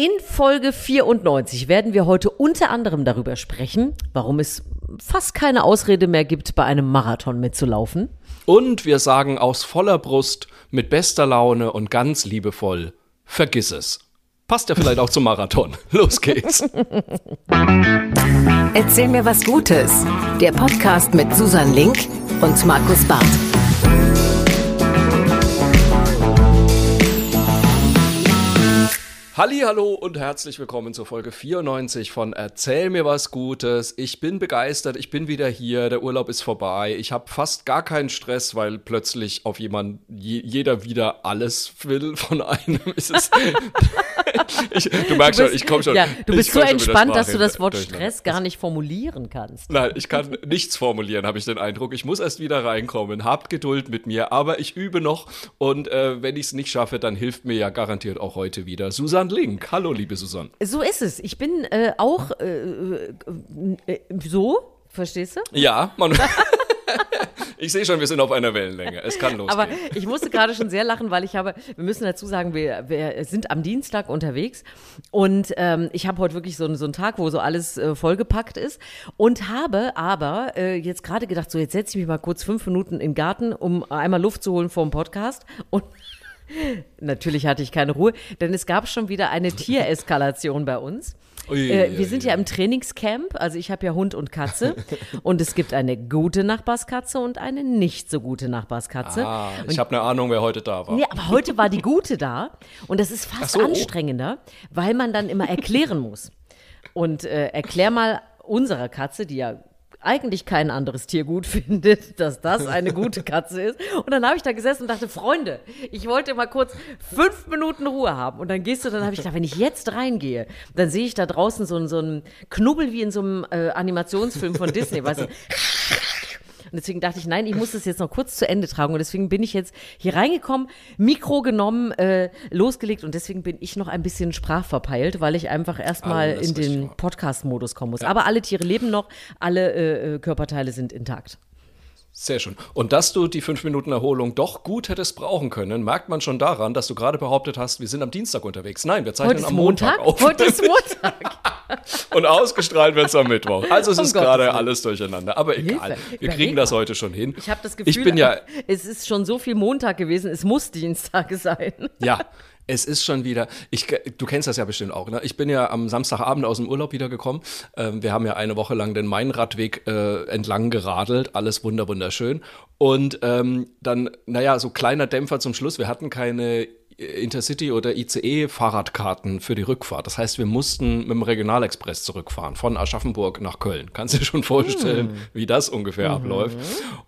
In Folge 94 werden wir heute unter anderem darüber sprechen, warum es fast keine Ausrede mehr gibt, bei einem Marathon mitzulaufen. Und wir sagen aus voller Brust, mit bester Laune und ganz liebevoll, vergiss es. Passt ja vielleicht auch zum Marathon. Los geht's. Erzähl mir was Gutes. Der Podcast mit Susan Link und Markus Barth. Hallo und herzlich willkommen zur Folge 94 von Erzähl mir was Gutes. Ich bin begeistert, ich bin wieder hier, der Urlaub ist vorbei. Ich habe fast gar keinen Stress, weil plötzlich auf jemand jeder wieder alles will von einem. Ist es ich, du merkst du bist, schon, ich komme schon. Ja, du bist so entspannt, dass du das Wort Stress gar nicht formulieren kannst. Nein, ich kann nichts formulieren, habe ich den Eindruck. Ich muss erst wieder reinkommen. Habt Geduld mit mir, aber ich übe noch und äh, wenn ich es nicht schaffe, dann hilft mir ja garantiert auch heute wieder Susan Link. Hallo, liebe Susan. So ist es. Ich bin äh, auch äh, äh, äh so, verstehst du? Ja, man. Ich sehe schon, wir sind auf einer Wellenlänge. Es kann losgehen. Aber ich musste gerade schon sehr lachen, weil ich habe, wir müssen dazu sagen, wir, wir sind am Dienstag unterwegs und ähm, ich habe heute wirklich so, so einen Tag, wo so alles äh, vollgepackt ist und habe aber äh, jetzt gerade gedacht, so jetzt setze ich mich mal kurz fünf Minuten in den Garten, um einmal Luft zu holen vor dem Podcast und Natürlich hatte ich keine Ruhe, denn es gab schon wieder eine Tiereskalation bei uns. Ui, äh, wir sind ja im Trainingscamp, also ich habe ja Hund und Katze und es gibt eine gute Nachbarskatze und eine nicht so gute Nachbarskatze. Ah, ich habe eine Ahnung, wer heute da war. Nee, aber heute war die gute da und das ist fast so. anstrengender, weil man dann immer erklären muss. Und äh, erklär mal unserer Katze, die ja eigentlich kein anderes Tier gut findet, dass das eine gute Katze ist. Und dann habe ich da gesessen und dachte, Freunde, ich wollte mal kurz fünf Minuten Ruhe haben. Und dann gehst du, dann habe ich gedacht, wenn ich jetzt reingehe, dann sehe ich da draußen so, so einen Knubbel wie in so einem äh, Animationsfilm von Disney, weißt du. Und deswegen dachte ich, nein, ich muss das jetzt noch kurz zu Ende tragen. Und deswegen bin ich jetzt hier reingekommen, Mikro genommen, äh, losgelegt und deswegen bin ich noch ein bisschen sprachverpeilt, weil ich einfach erstmal in den Podcast-Modus kommen muss. Ja. Aber alle Tiere leben noch, alle äh, äh Körperteile sind intakt. Sehr schön. Und dass du die fünf Minuten Erholung doch gut hättest brauchen können, merkt man schon daran, dass du gerade behauptet hast, wir sind am Dienstag unterwegs. Nein, wir zeichnen am Montag, Montag auf. Heute ist Montag. Und ausgestrahlt wird es am Mittwoch. Also es ist gerade alles durcheinander. Aber egal, Hilfe. wir kriegen das heute schon hin. Ich habe das Gefühl, ich bin ja, es ist schon so viel Montag gewesen, es muss Dienstag sein. Ja, es ist schon wieder, ich, du kennst das ja bestimmt auch, ne? Ich bin ja am Samstagabend aus dem Urlaub wiedergekommen. Ähm, wir haben ja eine Woche lang den Mainradweg äh, entlang geradelt, alles wunder wunderschön. Und ähm, dann, naja, so kleiner Dämpfer zum Schluss. Wir hatten keine Intercity oder ICE Fahrradkarten für die Rückfahrt. Das heißt, wir mussten mit dem Regionalexpress zurückfahren von Aschaffenburg nach Köln. Kannst du dir schon vorstellen, mhm. wie das ungefähr mhm. abläuft?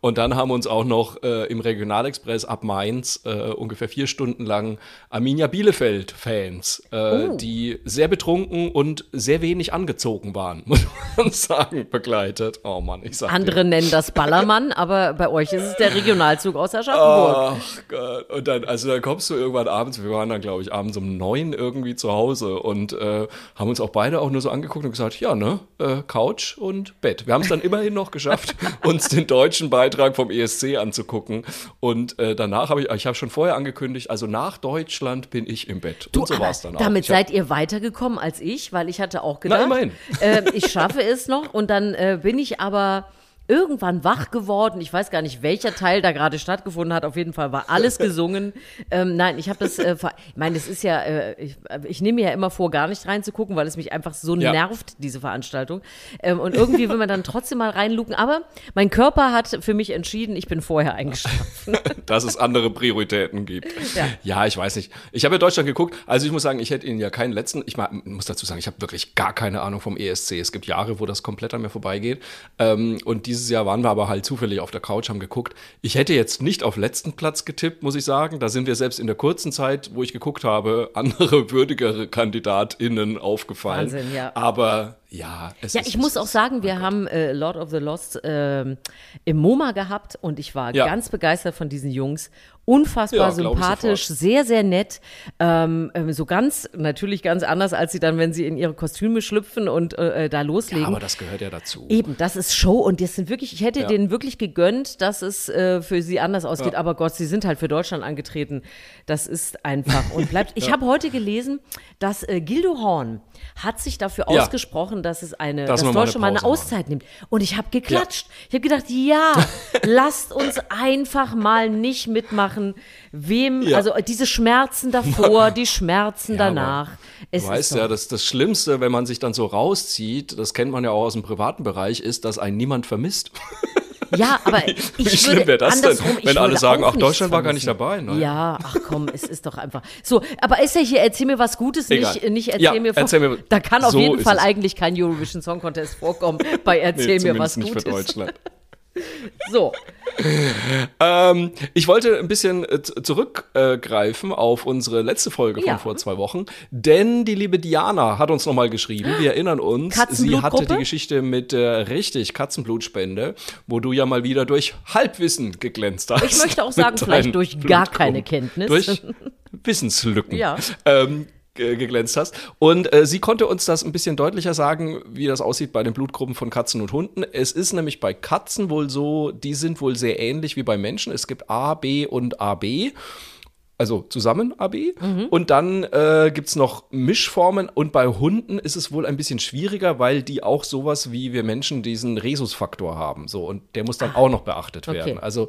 Und dann haben uns auch noch äh, im Regionalexpress ab Mainz äh, ungefähr vier Stunden lang Arminia Bielefeld Fans, äh, oh. die sehr betrunken und sehr wenig angezogen waren, muss man sagen, begleitet. Oh Mann, ich sag Andere dir. nennen das Ballermann, aber bei euch ist es der Regionalzug aus Aschaffenburg. Ach Gott. Und dann, also dann kommst du irgendwann abends abends, wir waren dann, glaube ich, abends um neun irgendwie zu Hause und äh, haben uns auch beide auch nur so angeguckt und gesagt, ja, ne, äh, Couch und Bett. Wir haben es dann immerhin noch geschafft, uns den deutschen Beitrag vom ESC anzugucken. Und äh, danach habe ich, ich habe schon vorher angekündigt, also nach Deutschland bin ich im Bett. Du, und so war es dann auch. Damit seid ihr weitergekommen als ich, weil ich hatte auch gedacht, Na, äh, ich schaffe es noch und dann äh, bin ich aber irgendwann wach geworden. Ich weiß gar nicht, welcher Teil da gerade stattgefunden hat. Auf jeden Fall war alles gesungen. ähm, nein, ich habe das, äh, ich meine, es ist ja, äh, ich, ich nehme mir ja immer vor, gar nicht reinzugucken, weil es mich einfach so ja. nervt, diese Veranstaltung. Ähm, und irgendwie will man dann trotzdem mal reinlucken. Aber mein Körper hat für mich entschieden, ich bin vorher eingeschlafen. Dass es andere Prioritäten gibt. Ja, ja ich weiß nicht. Ich habe ja Deutschland geguckt. Also ich muss sagen, ich hätte Ihnen ja keinen letzten, ich muss dazu sagen, ich habe wirklich gar keine Ahnung vom ESC. Es gibt Jahre, wo das komplett an mir vorbeigeht. Ähm, und dieses Jahr waren wir aber halt zufällig auf der Couch, haben geguckt. Ich hätte jetzt nicht auf letzten Platz getippt, muss ich sagen. Da sind wir selbst in der kurzen Zeit, wo ich geguckt habe, andere würdigere KandidatInnen aufgefallen. Wahnsinn, ja. Aber ja, es Ja, ist, ich muss auch sagen, wir haben äh, Lord of the Lost ähm, im MoMA gehabt und ich war Ja. ganz begeistert von diesen Jungs. Unfassbar Ja, sympathisch, sehr, sehr nett. Ähm, ähm, so ganz, natürlich ganz anders, als sie dann, wenn sie in ihre Kostüme schlüpfen und äh, äh, da loslegen. Ja, aber das gehört ja dazu. Eben, das ist Show und das sind wirklich, ich hätte Ja. denen wirklich gegönnt, dass es äh, für sie anders ausgeht. Aber Gott, sie sind halt für Deutschland angetreten. Das ist einfach und bleibt. Ich habe heute gelesen, dass äh, Gildo Horn hat sich dafür Ja. ausgesprochen, dass es eine, Dass dass wir mal eine Deutschland mal eine machen. Auszeit nimmt. Und ich habe geklatscht. Ich habe gedacht, ja, lasst uns einfach mal nicht mitmachen. Wem, Ja. also diese Schmerzen davor, die Schmerzen Ja, danach. Es Du weißt ja, das, das Schlimmste, wenn man sich dann so rauszieht, das kennt man ja auch aus dem privaten Bereich, ist, dass einen niemand vermisst. Ja, aber ich Wie schlimm wäre das denn, wenn alle sagen, auch ach, Deutschland war gar nicht dabei, ne? Ja, ach komm, es ist doch einfach. So, aber ist ja hier, erzähl mir was Gutes, Egal. nicht, nicht erzähl, Ja, mir, von, erzähl mir- Da kann auf so jeden Fall es. eigentlich kein Eurovision Song Contest vorkommen bei Erzähl Nee, mir was zumindest nicht Gutes. für Deutschland. So, Ähm, ich wollte ein bisschen äh, zurückgreifen auf unsere letzte Folge von Ja. vor zwei Wochen, denn die liebe Diana hat uns nochmal geschrieben, wir erinnern uns, sie hatte die Geschichte mit der richtig Katzenblutspende, wo du ja mal wieder durch Halbwissen geglänzt hast. Ich möchte auch sagen, vielleicht durch gar keine Kenntnis. Durch Wissenslücken. Ja. Ähm, geglänzt hast. Und äh, sie konnte uns das ein bisschen deutlicher sagen, wie das aussieht bei den Blutgruppen von Katzen und Hunden. Es ist nämlich bei Katzen wohl so, die sind wohl sehr ähnlich wie bei Menschen. Es gibt A, B und AB. Also zusammen AB. Und dann äh, gibt es noch Mischformen. Und bei Hunden ist es wohl ein bisschen schwieriger, weil die auch sowas wie wir Menschen diesen Rhesusfaktor haben. So, und der muss dann auch noch beachtet okay. werden. Also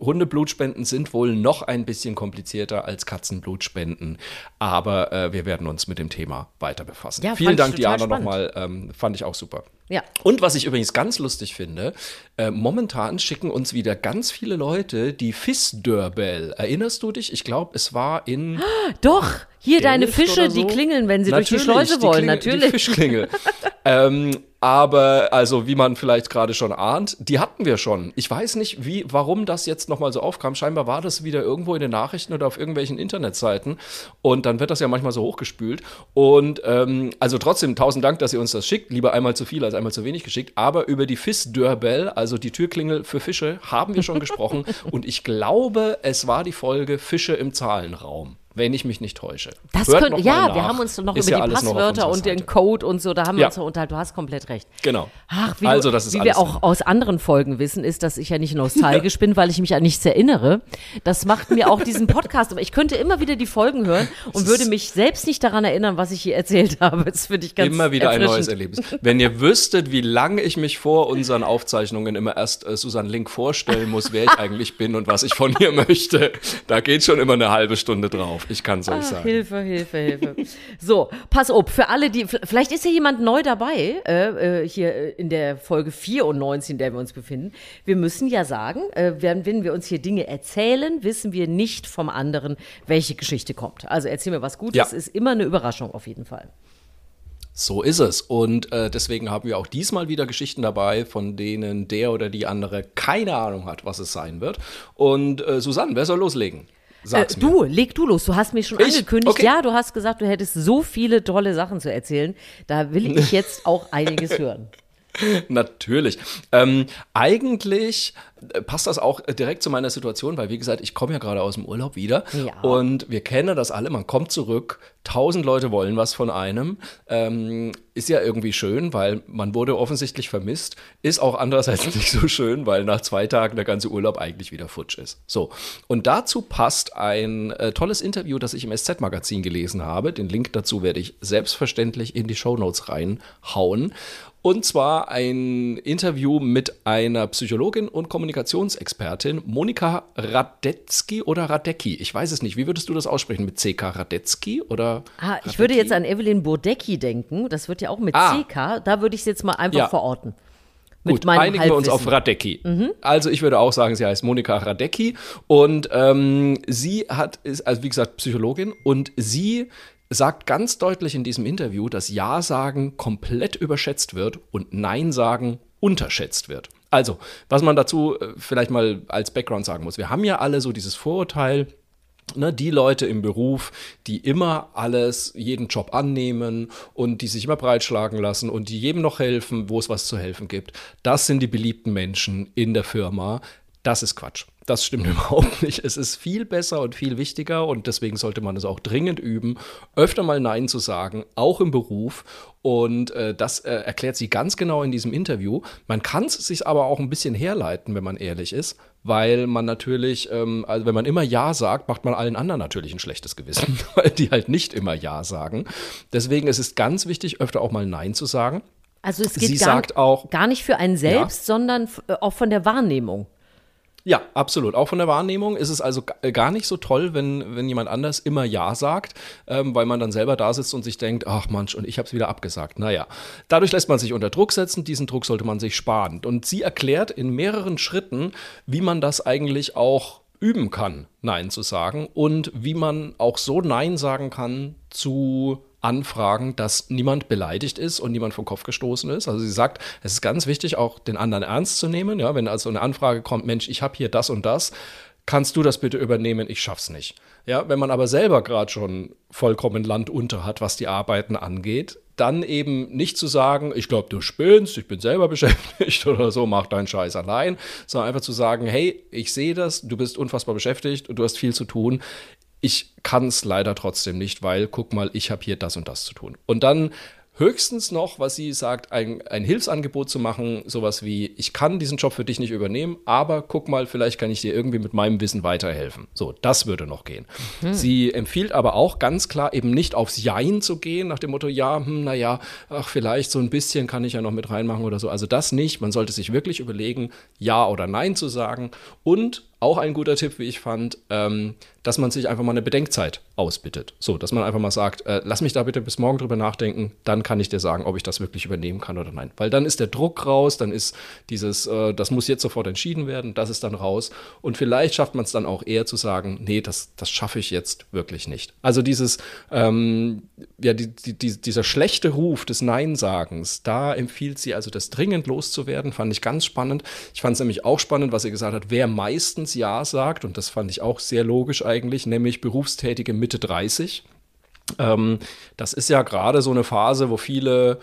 Hundeblutspenden sind wohl noch ein bisschen komplizierter als Katzenblutspenden, aber äh, wir werden uns mit dem Thema weiter befassen. Ja, Vielen Dank, Diana, nochmal. Ähm, fand ich auch super. Ja. Und was ich übrigens ganz lustig finde, äh, momentan schicken uns wieder ganz viele Leute die Fiss-Doorbell. Erinnerst du dich? Ich glaube, es war in doch, hier deine Fische, oder die so. klingeln, wenn sie durch die Natürlich, Schleuse wollen, Die natürlich. Fischklingel. ähm, aber, also, wie man vielleicht gerade schon ahnt, die hatten wir schon. Ich weiß nicht, wie, warum das jetzt nochmal so aufkam. Scheinbar war das wieder irgendwo in den Nachrichten oder auf irgendwelchen Internetseiten. Und dann wird das ja manchmal so hochgespült. Und, ähm, also trotzdem, tausend Dank, dass ihr uns das schickt. Lieber einmal zu viel als einmal zu wenig geschickt. Aber über die Fiss-Doorbell, also die Türklingel für Fische, haben wir schon gesprochen. Und ich glaube, es war die Folge Fische im Zahlenraum. Wenn ich mich nicht täusche. Das Hört mal ja, nach. wir haben uns noch Ist über ja die Passwörter und den. Code und so, da haben wir Ja. uns noch unterhalten. Du hast komplett recht. Genau. Ach, wie, also, das ist wie wir auch drin. aus anderen Folgen wissen, ist, dass ich ja nicht nostalgisch bin, weil ich mich an nichts erinnere. Das macht mir auch diesen Podcast. Aber ich könnte immer wieder die Folgen hören und würde mich selbst nicht daran erinnern, was ich hier erzählt habe. Das finde ich ganz Immer wieder ein neues. Erlebnis. Wenn ihr wüsstet, wie lange ich mich vor unseren Aufzeichnungen immer erst äh, Susanne Link vorstellen muss, wer ich eigentlich bin und was ich von ihr möchte, da geht schon immer eine halbe Stunde drauf. Ich kann es euch Ach, sagen. Hilfe, Hilfe, Hilfe. So, pass auf, für alle, die, vielleicht ist ja jemand neu dabei, äh, äh, hier äh, in der Folge 94, in der wir uns befinden. Wir müssen ja sagen, äh, wenn, wenn wir uns hier Dinge erzählen, wissen wir nicht vom anderen, welche Geschichte kommt. Also erzähl mir was Gutes, Ja. ist immer eine Überraschung auf jeden Fall. So ist es. Und äh, deswegen haben wir auch diesmal wieder Geschichten dabei, von denen der oder die andere keine Ahnung hat, was es sein wird. Und äh, Susanne, wer soll loslegen? Äh, Sag's mir. du, leg du los. Du hast mir schon Ich? angekündigt. Okay. Ja, du hast gesagt, du hättest so viele tolle Sachen zu erzählen. Da will ich jetzt auch einiges hören. Natürlich. Ähm, eigentlich äh, passt das auch direkt zu meiner Situation, weil wie gesagt, ich komme ja gerade aus dem Urlaub wieder Ja. und wir kennen das alle, man kommt zurück, tausend Leute wollen was von einem, ähm, ist ja irgendwie schön, weil man wurde offensichtlich vermisst, ist auch andererseits nicht so schön, weil nach zwei Tagen der ganze Urlaub eigentlich wieder futsch ist. So, und dazu passt ein äh, tolles Interview, das ich im SZ-Magazin gelesen habe, den Link dazu werde ich selbstverständlich in die Shownotes reinhauen. Und zwar ein Interview mit einer Psychologin und Kommunikationsexpertin, Monika Radetzky oder Radecki. Ich weiß es nicht. Wie würdest du das aussprechen? Mit CK Radetzky oder? Ah, ich würde jetzt an Evelyn Burdecki denken. Das wird ja auch mit Ah. CK. Da würde ich es jetzt mal einfach Ja. verorten. Mit Gut, einigen wir uns auf Halbwissen. Radecki. Also ich würde auch sagen, sie heißt Monika Radecki und ähm, sie hat ist also wie gesagt Psychologin und sie sagt ganz deutlich in diesem Interview, dass Ja sagen komplett überschätzt wird und Nein sagen unterschätzt wird. Also, was man dazu äh, vielleicht mal als Background sagen muss. Wir haben ja alle so dieses Vorurteil, Ne, die Leute im Beruf, die immer alles, jeden Job annehmen und die sich immer breitschlagen lassen und die jedem noch helfen, wo es was zu helfen gibt, das sind die beliebten Menschen in der Firma. Das ist Quatsch. Das stimmt überhaupt nicht. Es ist viel besser und viel wichtiger und deswegen sollte man es auch dringend üben, öfter mal Nein zu sagen, auch im Beruf. Und äh, das äh, erklärt sie ganz genau in diesem Interview. Man kann es sich aber auch ein bisschen herleiten, wenn man ehrlich ist, weil man natürlich, ähm, also wenn man immer Ja sagt, macht man allen anderen natürlich ein schlechtes Gewissen, weil die halt nicht immer Ja sagen. Deswegen ist es ganz wichtig, öfter auch mal Nein zu sagen. Also es geht gar, auch, gar, nicht für einen selbst, ja. sondern äh, auch von der Wahrnehmung. Ja, absolut. Auch von der Wahrnehmung ist es also gar nicht so toll, wenn, wenn jemand anders immer Ja sagt, ähm, weil man dann selber da sitzt und sich denkt, ach Mensch, und ich habe es wieder abgesagt. Naja, dadurch lässt man sich unter Druck setzen. Diesen Druck sollte man sich sparen. Und sie erklärt in mehreren Schritten, wie man das eigentlich auch üben kann, Nein zu sagen und wie man auch so Nein sagen kann zu Anfragen, dass niemand beleidigt ist und niemand vom Kopf gestoßen ist. Also sie sagt, es ist ganz wichtig, auch den anderen ernst zu nehmen. Ja, wenn also eine Anfrage kommt, Mensch, ich habe hier das und das, kannst du das bitte übernehmen? Ich schaff's nicht. Ja, wenn man aber selber gerade schon vollkommen Land unter hat, was die Arbeiten angeht, dann eben nicht zu sagen, ich glaube, du spinnst, ich bin selber beschäftigt oder so, mach deinen Scheiß allein, sondern einfach zu sagen, hey, ich sehe das, du bist unfassbar beschäftigt und du hast viel zu tun ich kann es leider trotzdem nicht, weil guck mal, ich habe hier das und das zu tun. Und dann höchstens noch, was sie sagt, ein, ein Hilfsangebot zu machen, sowas wie, ich kann diesen Job für dich nicht übernehmen, aber guck mal, vielleicht kann ich dir irgendwie mit meinem Wissen weiterhelfen. So, das würde noch gehen. Mhm. Sie empfiehlt aber auch ganz klar eben nicht aufs Jein zu gehen, nach dem Motto, ja, hm, naja, ach, vielleicht so ein bisschen kann ich ja noch mit reinmachen oder so. Also das nicht. Man sollte sich wirklich überlegen, Ja oder Nein zu sagen und auch ein guter Tipp, wie ich fand, ähm, dass man sich einfach mal eine Bedenkzeit ausbittet. So, dass man einfach mal sagt, äh, lass mich da bitte bis morgen drüber nachdenken, dann kann ich dir sagen, ob ich das wirklich übernehmen kann oder nein. Weil dann ist der Druck raus, dann ist dieses, äh, das muss jetzt sofort entschieden werden, das ist dann raus. Und vielleicht schafft man es dann auch eher zu sagen, nee, das, das schaffe ich jetzt wirklich nicht. Also dieses, ähm, ja, die, die, die, dieser schlechte Ruf des Nein-Sagens, da empfiehlt sie also, das dringend loszuwerden, fand ich ganz spannend. Ich fand es nämlich auch spannend, was sie gesagt hat, wer meistens meistens Ja sagt, und das fand ich auch sehr logisch eigentlich, nämlich Berufstätige Mitte 30. Ähm, das ist ja gerade so eine Phase, wo viele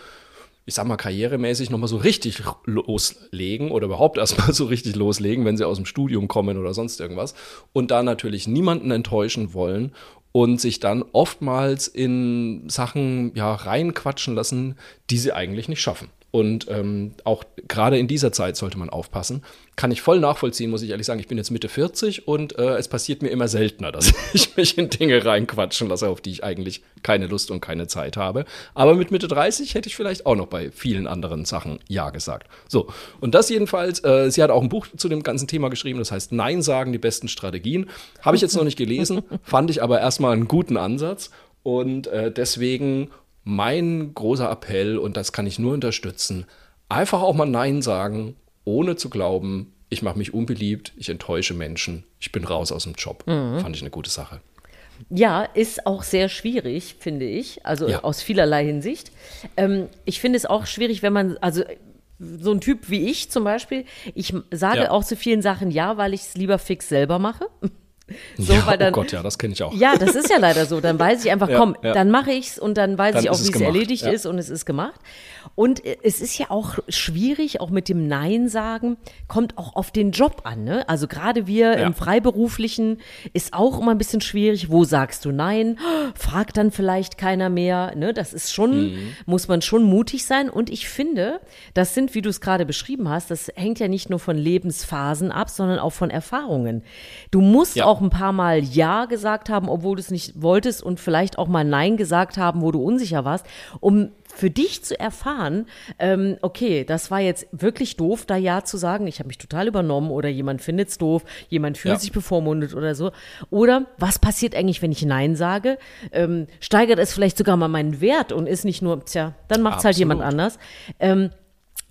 ich sag mal, karrieremäßig nochmal so richtig loslegen oder überhaupt erstmal so richtig loslegen, wenn sie aus dem Studium kommen oder sonst irgendwas. Und da natürlich niemanden enttäuschen wollen und sich dann oftmals in Sachen ja reinquatschen lassen, die sie eigentlich nicht schaffen. Und ähm, auch gerade in dieser Zeit sollte man aufpassen. Kann ich voll nachvollziehen, muss ich ehrlich sagen. Ich bin jetzt Mitte 40 und äh, es passiert mir immer seltener, dass ich mich in Dinge reinquatschen lasse, auf die ich eigentlich keine Lust und keine Zeit habe. Aber mit Mitte 30 hätte ich vielleicht auch noch bei vielen anderen Sachen Ja gesagt. So, und das jedenfalls, äh, sie hat auch ein Buch zu dem ganzen Thema geschrieben, das heißt Nein sagen, die besten Strategien. Habe ich jetzt noch nicht gelesen, fand ich aber erstmal einen guten Ansatz. Und äh, deswegen mein großer Appell, und das kann ich nur unterstützen, einfach auch mal Nein sagen, ohne zu glauben, ich mache mich unbeliebt, ich enttäusche Menschen, ich bin raus aus dem Job. Mhm. Fand ich eine gute Sache. Ja, ist auch sehr schwierig, finde ich, also ja. aus vielerlei Hinsicht. Ähm, ich finde es auch schwierig, wenn man, also so ein Typ wie ich zum Beispiel, ich sage ja. auch zu vielen Sachen ja, weil ich es lieber fix selber mache. So, ja, oh dann, oh Gott, ja, das kenne ich auch. Ja, das ist ja leider so. Dann weiß ich einfach, ja, komm, ja. dann mache ich es und dann weiß dann ich auch, wie es erledigt ist und es ist gemacht. Und äh, es ist ja auch schwierig, auch mit dem Nein sagen, kommt auch auf den Job an. Ne? Also gerade wir im Freiberuflichen ist auch immer ein bisschen schwierig. Wo sagst du Nein? Fragt dann vielleicht keiner mehr. Ne? Das ist schon, mhm. muss man schon mutig sein. Und ich finde, das sind, wie du es gerade beschrieben hast, das hängt ja nicht nur von Lebensphasen ab, sondern auch von Erfahrungen. Du musst auch ein paar Mal Ja gesagt haben, obwohl du es nicht wolltest und vielleicht auch mal Nein gesagt haben, wo du unsicher warst, um für dich zu erfahren, ähm, okay, das war jetzt wirklich doof, da Ja zu sagen, ich habe mich total übernommen oder jemand findet es doof, jemand fühlt ja. sich bevormundet oder so. Oder was passiert eigentlich, wenn ich Nein sage? Ähm, steigert es vielleicht sogar mal meinen Wert und ist nicht nur, tja, dann macht es halt jemand anders. Ähm,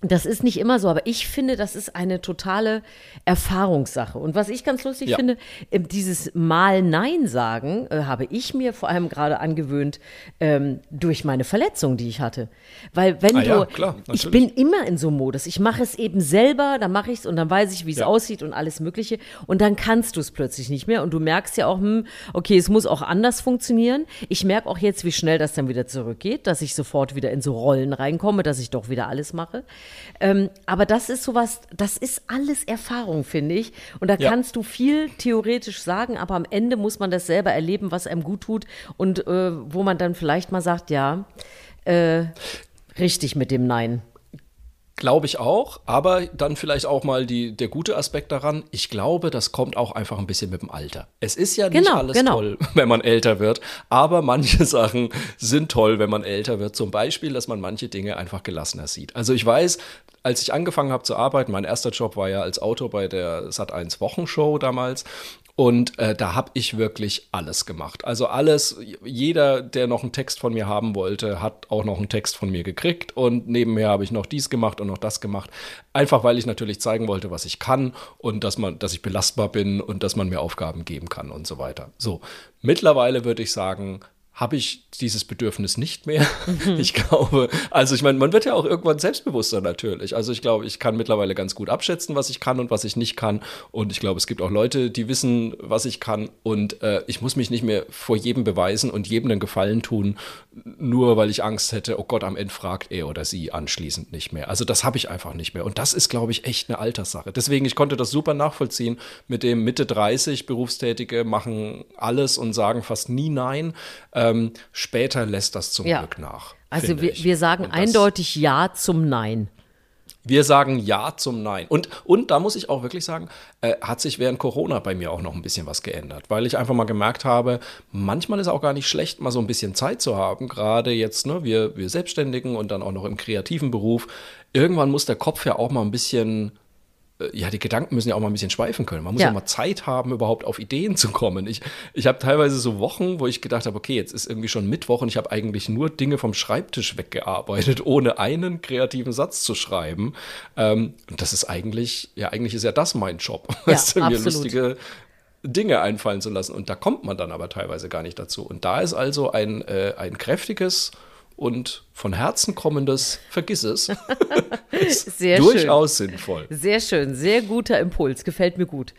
Das ist nicht immer so, aber ich finde, das ist eine totale Erfahrungssache. Und was ich ganz lustig Ja. finde, ähm, dieses Mal Nein sagen, äh, habe ich mir vor allem gerade angewöhnt ähm, durch meine Verletzung, die ich hatte. Weil wenn Ah du, ja, klar, ich bin immer in so einem Modus. Ich mache es eben selber, dann mache ich es und dann weiß ich, wie es Ja. aussieht und alles Mögliche. Und dann kannst du es plötzlich nicht mehr. Und du merkst ja auch, hm, okay, es muss auch anders funktionieren. Ich merke auch jetzt, wie schnell das dann wieder zurückgeht, dass ich sofort wieder in so Rollen reinkomme, dass ich doch wieder alles mache. Ähm, aber das ist sowas, das ist alles Erfahrung, finde ich. Und da Ja. kannst du viel theoretisch sagen, aber am Ende muss man das selber erleben, was einem gut tut und äh, wo man dann vielleicht mal sagt, ja, äh, richtig mit dem Nein. Glaube ich auch, aber dann vielleicht auch mal die, der gute Aspekt daran. Ich glaube, das kommt auch einfach ein bisschen mit dem Alter. Es ist ja nicht Genau, alles genau. toll, wenn man älter wird, aber manche Sachen sind toll, wenn man älter wird. Zum Beispiel, dass man manche Dinge einfach gelassener sieht. Also ich weiß, als ich angefangen habe zu arbeiten, mein erster Job war ja als Autor bei der Sat1 Wochenshow damals. Und äh, da habe ich wirklich alles gemacht. Also alles, jeder, der noch einen Text von mir haben wollte, hat auch noch einen Text von mir gekriegt. Und nebenher habe ich noch dies gemacht und noch das gemacht. Einfach weil ich natürlich zeigen wollte, was ich kann und dass man, dass ich belastbar bin und dass man mir Aufgaben geben kann und so weiter. So, mittlerweile würde ich sagen, habe ich dieses Bedürfnis nicht mehr. Ich glaube, also ich meine, man wird ja auch irgendwann selbstbewusster natürlich. Also ich glaube, ich kann mittlerweile ganz gut abschätzen, was ich kann und was ich nicht kann. Und ich glaube, es gibt auch Leute, die wissen, was ich kann. Und äh, ich muss mich nicht mehr vor jedem beweisen und jedem einen Gefallen tun, nur weil ich Angst hätte, oh Gott, am Ende fragt er oder sie anschließend nicht mehr. Also das habe ich einfach nicht mehr. Und das ist, glaube ich, echt eine Alterssache. Deswegen, ich konnte das super nachvollziehen mit dem Mitte 30 Berufstätige machen alles und sagen fast nie Nein. Ähm, später lässt das zum Ja. Glück nach. Also wir, wir sagen eindeutig Ja zum Nein. Wir sagen Ja zum Nein. Und, und da muss ich auch wirklich sagen, äh, hat sich während Corona bei mir auch noch ein bisschen was geändert, weil ich einfach mal gemerkt habe, manchmal ist auch gar nicht schlecht, mal so ein bisschen Zeit zu haben, gerade jetzt, ne, wir, wir Selbstständigen und dann auch noch im kreativen Beruf. Irgendwann muss der Kopf ja auch mal ein bisschen ja, die Gedanken müssen ja auch mal ein bisschen schweifen können. Man muss Ja. ja, mal Zeit haben, überhaupt auf Ideen zu kommen. Ich, ich habe teilweise so Wochen, wo ich gedacht habe, okay, jetzt ist irgendwie schon Mittwoch und ich habe eigentlich nur Dinge vom Schreibtisch weggearbeitet, ohne einen kreativen Satz zu schreiben. Ähm, und das ist eigentlich, ja, eigentlich ist ja das mein Job, Ja, weißt du, mir absolut. lustige Dinge einfallen zu lassen. Und da kommt man dann aber teilweise gar nicht dazu. Und da ist also ein, äh, ein kräftiges und von Herzen kommendes Vergiss es. Sehr durchaus sinnvoll. Sehr schön, sehr guter Impuls, gefällt mir gut.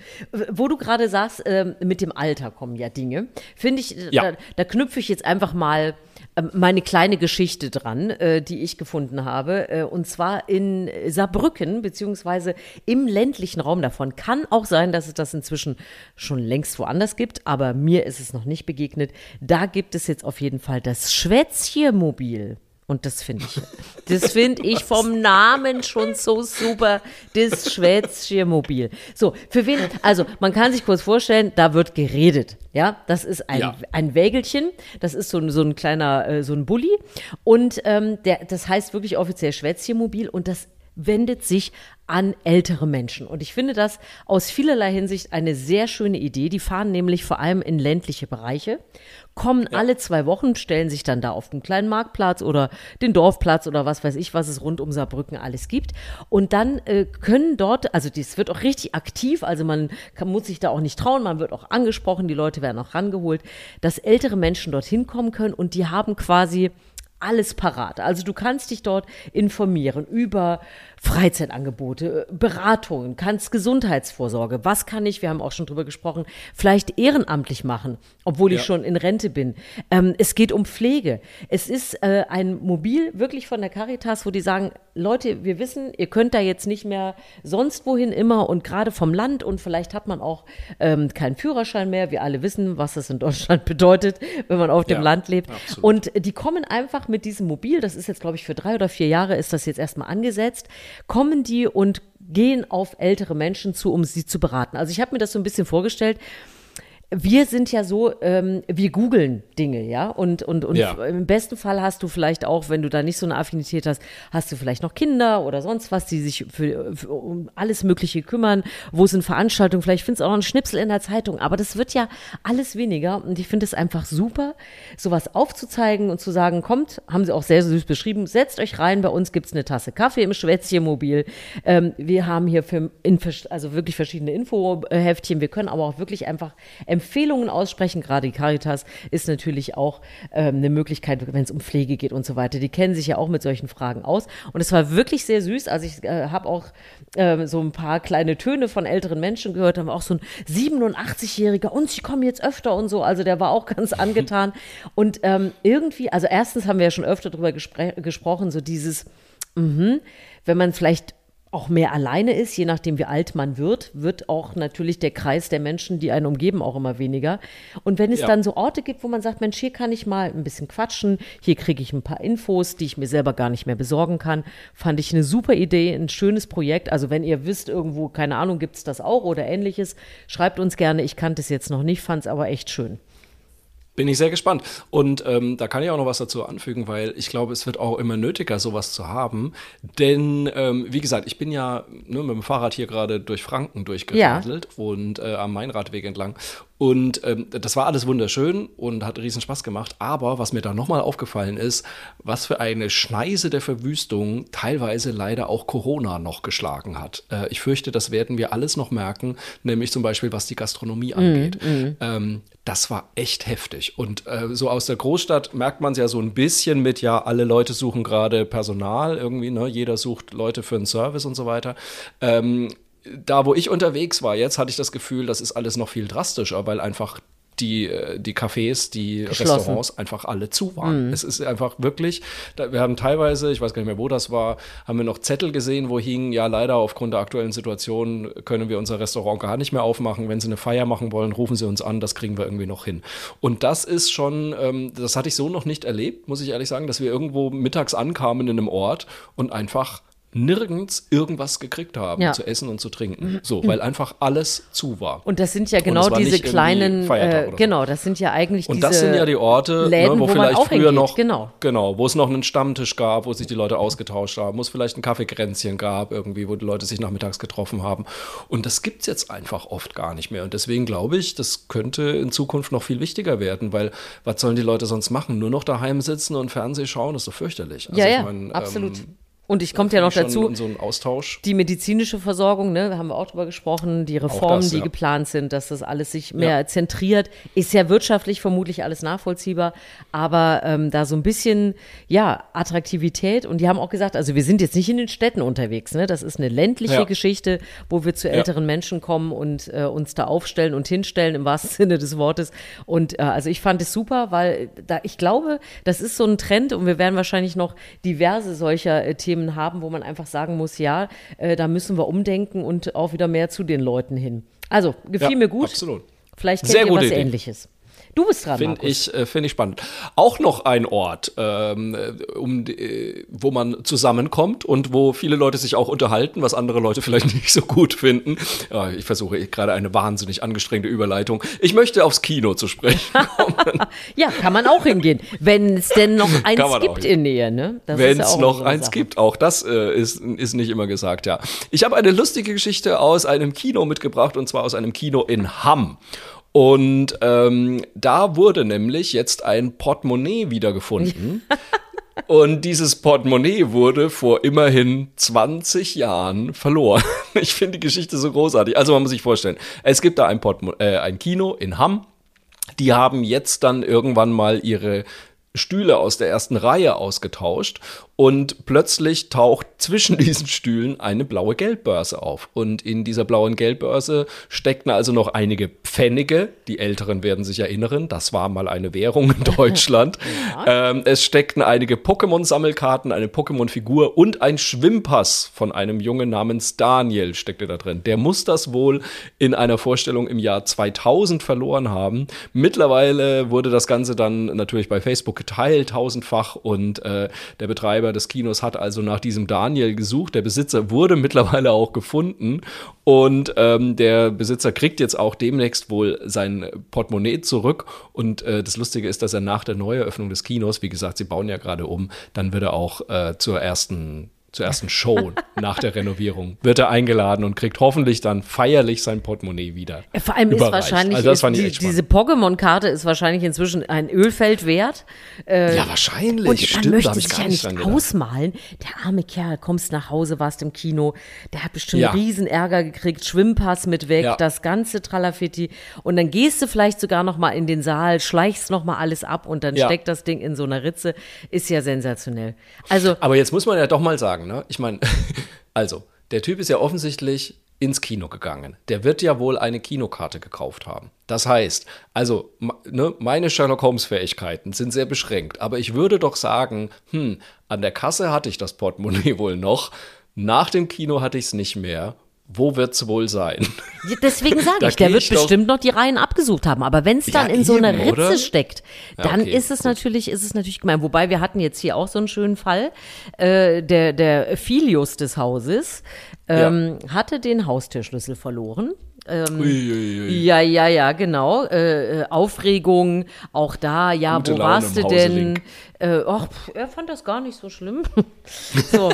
Wo du gerade sagst, ähm, mit dem Alter kommen ja Dinge, finde ich, Ja. da, da knüpfe ich jetzt einfach mal ähm, meine kleine Geschichte dran, äh, die ich gefunden habe. Äh, und zwar in Saarbrücken, beziehungsweise im ländlichen Raum davon. Kann auch sein, dass es das inzwischen schon längst woanders gibt, aber mir ist es noch nicht begegnet. Da gibt es jetzt auf jeden Fall das Schwätzchenmobil. Und das finde ich, das finde ich vom Namen schon so super, das Schwätzchenmobil. So, für wen, also man kann sich kurz vorstellen, da wird geredet, ja, das ist ein, Ja. ein Wägelchen, das ist so ein, so ein kleiner, äh, so ein Bulli. Und ähm, der, das heißt wirklich offiziell Schwätzchenmobil und das wendet sich an ältere Menschen. Und ich finde das aus vielerlei Hinsicht eine sehr schöne Idee. Die fahren nämlich vor allem in ländliche Bereiche, kommen alle zwei Wochen, stellen sich dann da auf den kleinen Marktplatz oder den Dorfplatz oder was weiß ich, was es rund um Saarbrücken alles gibt. Und dann äh, können dort, also das wird auch richtig aktiv, also man kann, muss sich da auch nicht trauen, man wird auch angesprochen, die Leute werden auch rangeholt, dass ältere Menschen dorthin kommen können und die haben quasi alles parat. Also du kannst dich dort informieren über Freizeitangebote, Beratungen, kannst Gesundheitsvorsorge, was kann ich, wir haben auch schon drüber gesprochen, vielleicht ehrenamtlich machen, obwohl ich Ja. schon in Rente bin. Ähm, es geht um Pflege. Es ist äh, ein Mobil wirklich von der Caritas, wo die sagen, Leute, wir wissen, ihr könnt da jetzt nicht mehr sonst wohin immer und gerade vom Land und vielleicht hat man auch ähm, keinen Führerschein mehr. Wir alle wissen, was das in Deutschland bedeutet, wenn man auf dem Ja, Land lebt. absolut. Und die kommen einfach mit diesem Mobil, das ist jetzt, glaube ich, für drei oder vier Jahre ist das jetzt erstmal angesetzt, kommen die und gehen auf ältere Menschen zu, um sie zu beraten. Also ich habe mir das so ein bisschen vorgestellt. Wir sind ja so, ähm, wir googeln Dinge, ja. Und, und, und Ja. im besten Fall hast du vielleicht auch, wenn du da nicht so eine Affinität hast, hast du vielleicht noch Kinder oder sonst was, die sich für, für um alles Mögliche kümmern. Wo sind Veranstaltungen? Vielleicht findest du auch noch einen Schnipsel in der Zeitung. Aber das wird ja alles weniger. Und ich finde es einfach super, sowas aufzuzeigen und zu sagen, kommt, haben sie auch sehr süß beschrieben, setzt euch rein, bei uns gibt's eine Tasse Kaffee im Schwätzchenmobil. Ähm, wir haben hier für, in, also wirklich verschiedene Infoheftchen. Wir können aber auch wirklich einfach Empfehlungen aussprechen. Gerade die Caritas ist natürlich auch ähm, eine Möglichkeit, wenn es um Pflege geht und so weiter. Die kennen sich ja auch mit solchen Fragen aus. Und es war wirklich sehr süß. Also ich äh, habe auch ähm, so ein paar kleine Töne von älteren Menschen gehört. War auch so ein 87-Jähriger und sie kommen jetzt öfter und so. Also der war auch ganz angetan. Und ähm, irgendwie, also erstens haben wir ja schon öfter darüber gespre gesprochen, so dieses, mhm, wenn man vielleicht auch mehr alleine ist, je nachdem wie alt man wird, wird auch natürlich der Kreis der Menschen, die einen umgeben, auch immer weniger. Und wenn es Ja. dann so Orte gibt, wo man sagt, Mensch, hier kann ich mal ein bisschen quatschen, hier kriege ich ein paar Infos, die ich mir selber gar nicht mehr besorgen kann, fand ich eine super Idee, ein schönes Projekt. Also wenn ihr wisst, irgendwo, keine Ahnung, gibt es das auch oder ähnliches, schreibt uns gerne. Ich kannte es jetzt noch nicht, fand es aber echt schön. Bin ich sehr gespannt. Und ähm, da kann ich auch noch was dazu anfügen, weil ich glaube, es wird auch immer nötiger, sowas zu haben. Denn, ähm, wie gesagt, ich bin ja ne, mit dem Fahrrad hier gerade durch Franken durchgeradelt und äh, am Mainradweg entlang. Und ähm, das war alles wunderschön und hat riesen Spaß gemacht. Aber was mir da nochmal aufgefallen ist, was für eine Schneise der Verwüstung teilweise leider auch Corona noch geschlagen hat. Äh, ich fürchte, das werden wir alles noch merken, nämlich zum Beispiel was die Gastronomie angeht. Ähm, das war echt heftig. Und äh, so aus der Großstadt merkt man es ja so ein bisschen mit, ja, alle Leute suchen gerade Personal irgendwie, ne? Jeder sucht Leute für einen Service und so weiter. Ähm, da, wo ich unterwegs war, jetzt hatte ich das Gefühl, das ist alles noch viel drastischer, weil einfach die, äh, die Cafés, die. Restaurants einfach alle zu waren. Es ist einfach wirklich, wir haben teilweise, ich weiß gar nicht mehr, wo das war, haben wir noch Zettel gesehen, wo hingen, ja, leider aufgrund der aktuellen Situation können wir unser Restaurant gar nicht mehr aufmachen. Wenn Sie eine Feier machen wollen, rufen Sie uns an, das kriegen wir irgendwie noch hin. Und das ist schon, ähm, das hatte ich so noch nicht erlebt, muss ich ehrlich sagen, dass wir irgendwo mittags ankamen in einem Ort und einfach nirgends irgendwas gekriegt haben Ja. zu essen und zu trinken. So, weil einfach alles zu war. Und das sind ja genau es diese kleinen, äh, so. genau, das sind ja eigentlich Und diese das sind ja die Orte, Läden, ne, wo, wo vielleicht auch früher hingeht, noch, genau. genau, wo es noch einen Stammtisch gab, wo sich die Leute ausgetauscht haben, wo es vielleicht ein Kaffeekränzchen gab, irgendwie, wo die Leute sich nachmittags getroffen haben. Und das gibt's jetzt einfach oft gar nicht mehr. Und deswegen glaube ich, das könnte in Zukunft noch viel wichtiger werden, weil was sollen die Leute sonst machen? Nur noch daheim sitzen und Fernseh schauen, das ist doch fürchterlich. Also ja, ich ja, mein, absolut. ähm, und ich kommt ja noch dazu, So die medizinische Versorgung, ne, da haben wir auch drüber gesprochen, die Reformen, das, die ja. geplant sind, dass das alles sich mehr Ja. zentriert, ist ja wirtschaftlich vermutlich alles nachvollziehbar, aber ähm, da so ein bisschen, ja, Attraktivität und die haben auch gesagt, also wir sind jetzt nicht in den Städten unterwegs, ne, das ist eine ländliche Ja. Geschichte, wo wir zu älteren Menschen kommen und äh, uns da aufstellen und hinstellen, im wahrsten Sinne des Wortes und äh, also ich fand es super, weil da, ich glaube, das ist so ein Trend und wir werden wahrscheinlich noch diverse solcher äh, Themen haben, wo man einfach sagen muss, ja, äh, da müssen wir umdenken und auch wieder mehr zu den Leuten hin. Also, gefiel Ja, mir gut. absolut. Vielleicht kennt Sehr ihr was Idee. ähnliches. Du bist dran, Finde ich, äh, find ich spannend. Auch noch ein Ort, ähm, äh, um, äh, wo man zusammenkommt und wo viele Leute sich auch unterhalten, was andere Leute vielleicht nicht so gut finden. Ja, ich versuche gerade eine wahnsinnig angestrengte Überleitung. Ich möchte aufs Kino zu sprechen kommen. Ja, kann man auch hingehen, wenn es denn noch eins gibt in Nähe, ne? Wenn ja es auch noch so eins Sache. gibt. Auch das äh, ist, ist nicht immer gesagt, ja. Ich habe eine lustige Geschichte aus einem Kino mitgebracht und zwar aus einem Kino in Hamm. Und ähm, da wurde nämlich jetzt ein Portemonnaie wiedergefunden. Und dieses Portemonnaie wurde vor immerhin 20 Jahren verloren. Ich finde die Geschichte so großartig. Also man muss sich vorstellen, es gibt da ein, äh, ein Kino in Hamm. Die haben jetzt dann irgendwann mal ihre Stühle aus der ersten Reihe ausgetauscht und plötzlich taucht zwischen diesen Stühlen eine blaue Geldbörse auf. Und in dieser blauen Geldbörse steckten also noch einige Pfennige. Die Älteren werden sich erinnern, das war mal eine Währung in Deutschland. ähm, es steckten einige Pokémon-Sammelkarten, eine Pokémon-Figur und ein Schwimmpass von einem Jungen namens Daniel steckte da drin. Der muss das wohl in einer Vorstellung im Jahr 2000 verloren haben. Mittlerweile wurde das Ganze dann natürlich bei Facebook geteilt, tausendfach, und äh, der Betreiber Betreiber des Kinos hat also nach diesem Daniel gesucht. Der Besitzer wurde mittlerweile auch gefunden und ähm, der Besitzer kriegt jetzt auch demnächst wohl sein Portemonnaie zurück. Und äh, das Lustige ist, dass er nach der Neueröffnung des Kinos, wie gesagt, sie bauen ja gerade um, dann wird er auch äh, zur ersten zur ersten Show nach der Renovierung, wird er eingeladen und kriegt hoffentlich dann feierlich sein Portemonnaie wieder. Vor allem überreicht. ist wahrscheinlich, also die, diese Pokémon-Karte ist wahrscheinlich inzwischen ein Ölfeld wert. Äh, ja, wahrscheinlich. und man Stimmt, da möchte sich ja nicht nicht ausmalen. Der arme Kerl, kommst nach Hause, warst im Kino, der hat bestimmt Ja. riesen Ärger gekriegt, Schwimmpass mit weg, Ja. das ganze Tralafitti. Und dann gehst du vielleicht sogar noch mal in den Saal, schleichst noch mal alles ab und dann Ja. steckt das Ding in so einer Ritze. Ist ja sensationell. Also Aber jetzt muss man ja doch mal sagen, ne? Ich meine, also, der Typ ist ja offensichtlich ins Kino gegangen. Der wird ja wohl eine Kinokarte gekauft haben. Das heißt, also, ne, meine Sherlock Holmes-Fähigkeiten sind sehr beschränkt. Aber ich würde doch sagen, hm, an der Kasse hatte ich das Portemonnaie wohl noch. Nach dem Kino hatte ich es nicht mehr. Wo wird's wohl sein? Ja, Deswegen sage ich, der wird ich bestimmt noch die Reihen abgesucht haben. Aber wenn es dann Ja, in so einer Ritze oder? steckt, Ja, dann okay, ist es gut. natürlich, ist es natürlich gemein. Wobei wir hatten jetzt hier auch so einen schönen Fall. Äh, der, der Filius des Hauses ähm, hatte den Haustürschlüssel verloren. Ähm, Uiuiui. Ja, ja, ja, genau. Äh, äh, Aufregung, auch da, ja, Gute wo Laune warst du denn? Äh, pf, er fand das gar nicht so schlimm. so.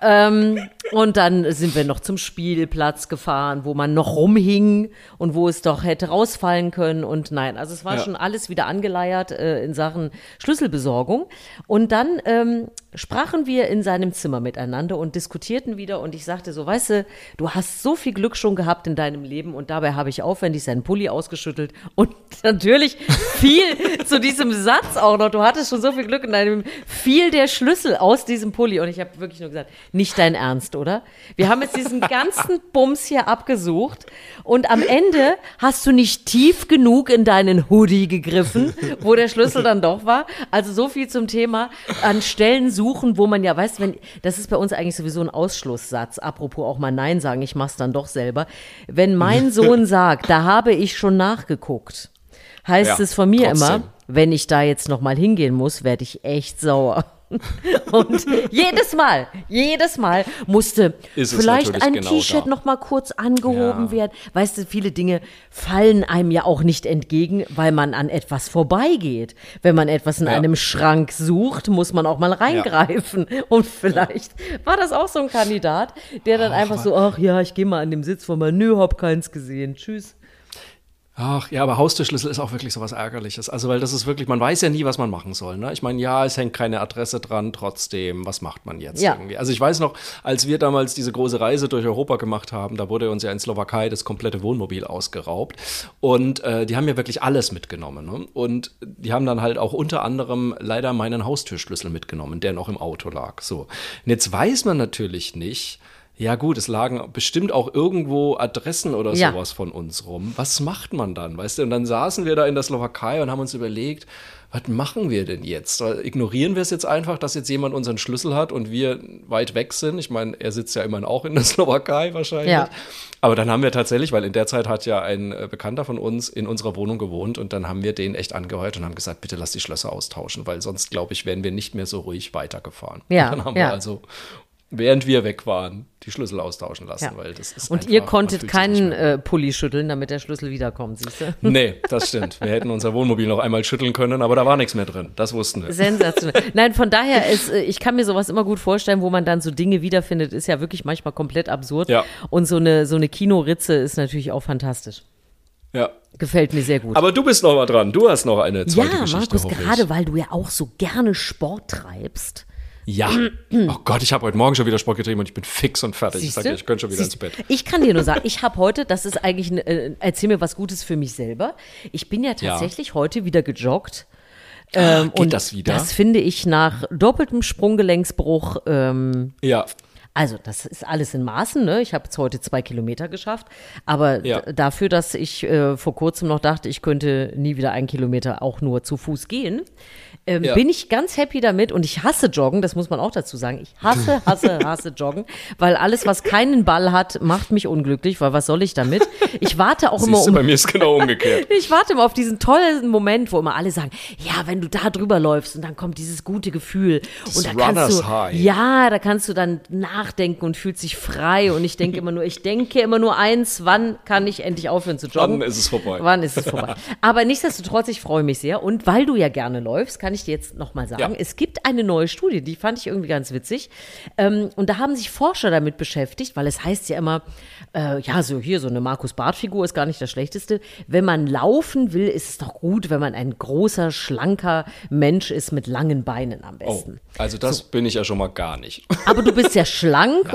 ähm, und dann sind wir noch zum Spielplatz gefahren, wo man noch rumhing und wo es doch hätte rausfallen können. Und nein, also es war Ja. schon alles wieder angeleiert äh, in Sachen Schlüsselbesorgung. Und dann ähm, sprachen wir in seinem Zimmer miteinander und diskutierten wieder. Und ich sagte so, weißt du, du hast so viel Glück schon gehabt in deinem Leben und dabei habe ich aufwendig seinen Pulli ausgeschüttelt. Und natürlich fiel zu diesem Satz auch noch, du hattest schon so viel Glück in deinem, fiel der Schlüssel aus diesem Pulli. Und ich habe wirklich nur gesagt, nicht dein Ernst, oder? Wir haben jetzt diesen ganzen Bums hier abgesucht und am Ende hast du nicht tief genug in deinen Hoodie gegriffen, wo der Schlüssel dann doch war. Also so viel zum Thema an Stellen suchen, wo man ja weiß, wenn das ist bei uns eigentlich sowieso ein Ausschlusssatz. Apropos auch mal Nein sagen, ich mach's dann doch selber. Wenn mein Sohn sagt, da habe ich schon nachgeguckt, heißt Ja, es von mir trotzdem. immer, wenn ich da jetzt noch mal hingehen muss, werde ich echt sauer. Und jedes Mal, jedes Mal musste vielleicht ein genau T-Shirt noch mal kurz angehoben Ja. werden. Weißt du, viele Dinge fallen einem ja auch nicht entgegen, weil man an etwas vorbeigeht. Wenn man etwas in Ja. einem Schrank sucht, muss man auch mal reingreifen. Und vielleicht war das auch so ein Kandidat, der dann einfach so, ach ja, ich gehe mal an dem Sitz vorbei. Nö, hab keins gesehen. Tschüss. Ach ja, aber Haustürschlüssel ist auch wirklich so was Ärgerliches. Also, weil das ist wirklich, man weiß ja nie, was man machen soll. Ne? Ich meine, ja, es hängt keine Adresse dran, trotzdem, was macht man jetzt Ja. irgendwie? Also, ich weiß noch, als wir damals diese große Reise durch Europa gemacht haben, da wurde uns ja in Slowakei das komplette Wohnmobil ausgeraubt. Und äh, die haben ja wirklich alles mitgenommen. Ne? Und die haben dann halt auch unter anderem leider meinen Haustürschlüssel mitgenommen, der noch im Auto lag. So. Und jetzt weiß man natürlich nicht, ja gut, es lagen bestimmt auch irgendwo Adressen oder Ja. sowas von uns rum. Was macht man dann, weißt du? Und dann saßen wir da in der Slowakei und haben uns überlegt, was machen wir denn jetzt? Ignorieren wir es jetzt einfach, dass jetzt jemand unseren Schlüssel hat und wir weit weg sind? Ich meine, er sitzt ja immerhin auch in der Slowakei wahrscheinlich. Ja. Aber dann haben wir tatsächlich, weil in der Zeit hat ja ein äh, Bekannter von uns in unserer Wohnung gewohnt und dann haben wir den echt angeheuert und haben gesagt, bitte lass die Schlösser austauschen, weil sonst, glaube ich, wären wir nicht mehr so ruhig weitergefahren. Ja, Und dann haben ja. wir also, während wir weg waren, die Schlüssel austauschen lassen, Ja. weil das ist Und ihr konntet keinen äh, Pulli schütteln, damit der Schlüssel wiederkommt, siehst du? Nee, das stimmt. Wir hätten unser Wohnmobil noch einmal schütteln können, aber da war nichts mehr drin. Das wussten wir. Sensationell. Nein, von daher ist, äh, ich kann mir sowas immer gut vorstellen, wo man dann so Dinge wiederfindet, ist ja wirklich manchmal komplett absurd. Ja. Und so eine, so eine Kinoritze ist natürlich auch fantastisch. Ja. Gefällt mir sehr gut. Aber du bist noch mal dran. Du hast noch eine zweite ja, Geschichte. Markus, hoffe ich. gerade weil du ja auch so gerne Sport treibst. Ja. Oh Gott, ich habe heute Morgen schon wieder Sport getrieben und ich bin fix und fertig. ich Siehste? sag dir, ich könnte schon wieder Siehst ins? Bett. Ich kann dir nur sagen, ich habe heute, das ist eigentlich, ein, äh, erzähl mir was Gutes für mich selber. Ich bin ja tatsächlich heute wieder gejoggt. Ähm, Geht das wieder? Das finde ich nach doppeltem Sprunggelenksbruch ähm, Ja. Also, das ist alles in Maßen. Ne? Ich habe jetzt heute zwei Kilometer geschafft. Aber Ja. dafür, dass ich äh, vor kurzem noch dachte, ich könnte nie wieder einen Kilometer auch nur zu Fuß gehen, ähm, Ja. bin ich ganz happy damit. Und ich hasse Joggen, das muss man auch dazu sagen. Ich hasse, hasse, hasse Joggen, weil alles, was keinen Ball hat, macht mich unglücklich, weil was soll ich damit? Ich warte auch immer Siehst du, um bei mir ist genau umgekehrt. ich warte immer auf diesen tollen Moment, wo immer alle sagen, ja, wenn du da drüber läufst und dann kommt dieses gute Gefühl und da kannst du, High. ja, da kannst du dann nachdenken und fühlst dich frei und ich denke immer nur, ich denke immer nur eins, wann kann ich endlich aufhören zu joggen? Wann ist es vorbei? Wann ist es vorbei? Aber nichtsdestotrotz, ich freue mich sehr und weil du ja gerne läufst, kann ich dir jetzt noch mal sagen, Ja. es gibt eine neue Studie, die fand ich irgendwie ganz witzig ähm, und da haben sich Forscher damit beschäftigt, weil es heißt ja immer, äh, ja, so hier, so eine Markus-Barth-Figur ist gar nicht das Schlechteste. Wenn man laufen will, ist es doch gut, wenn man ein großer, schlanker Mensch ist mit langen Beinen am Oh, besten. also das bin ich ja schon mal gar nicht. Aber du bist ja schlank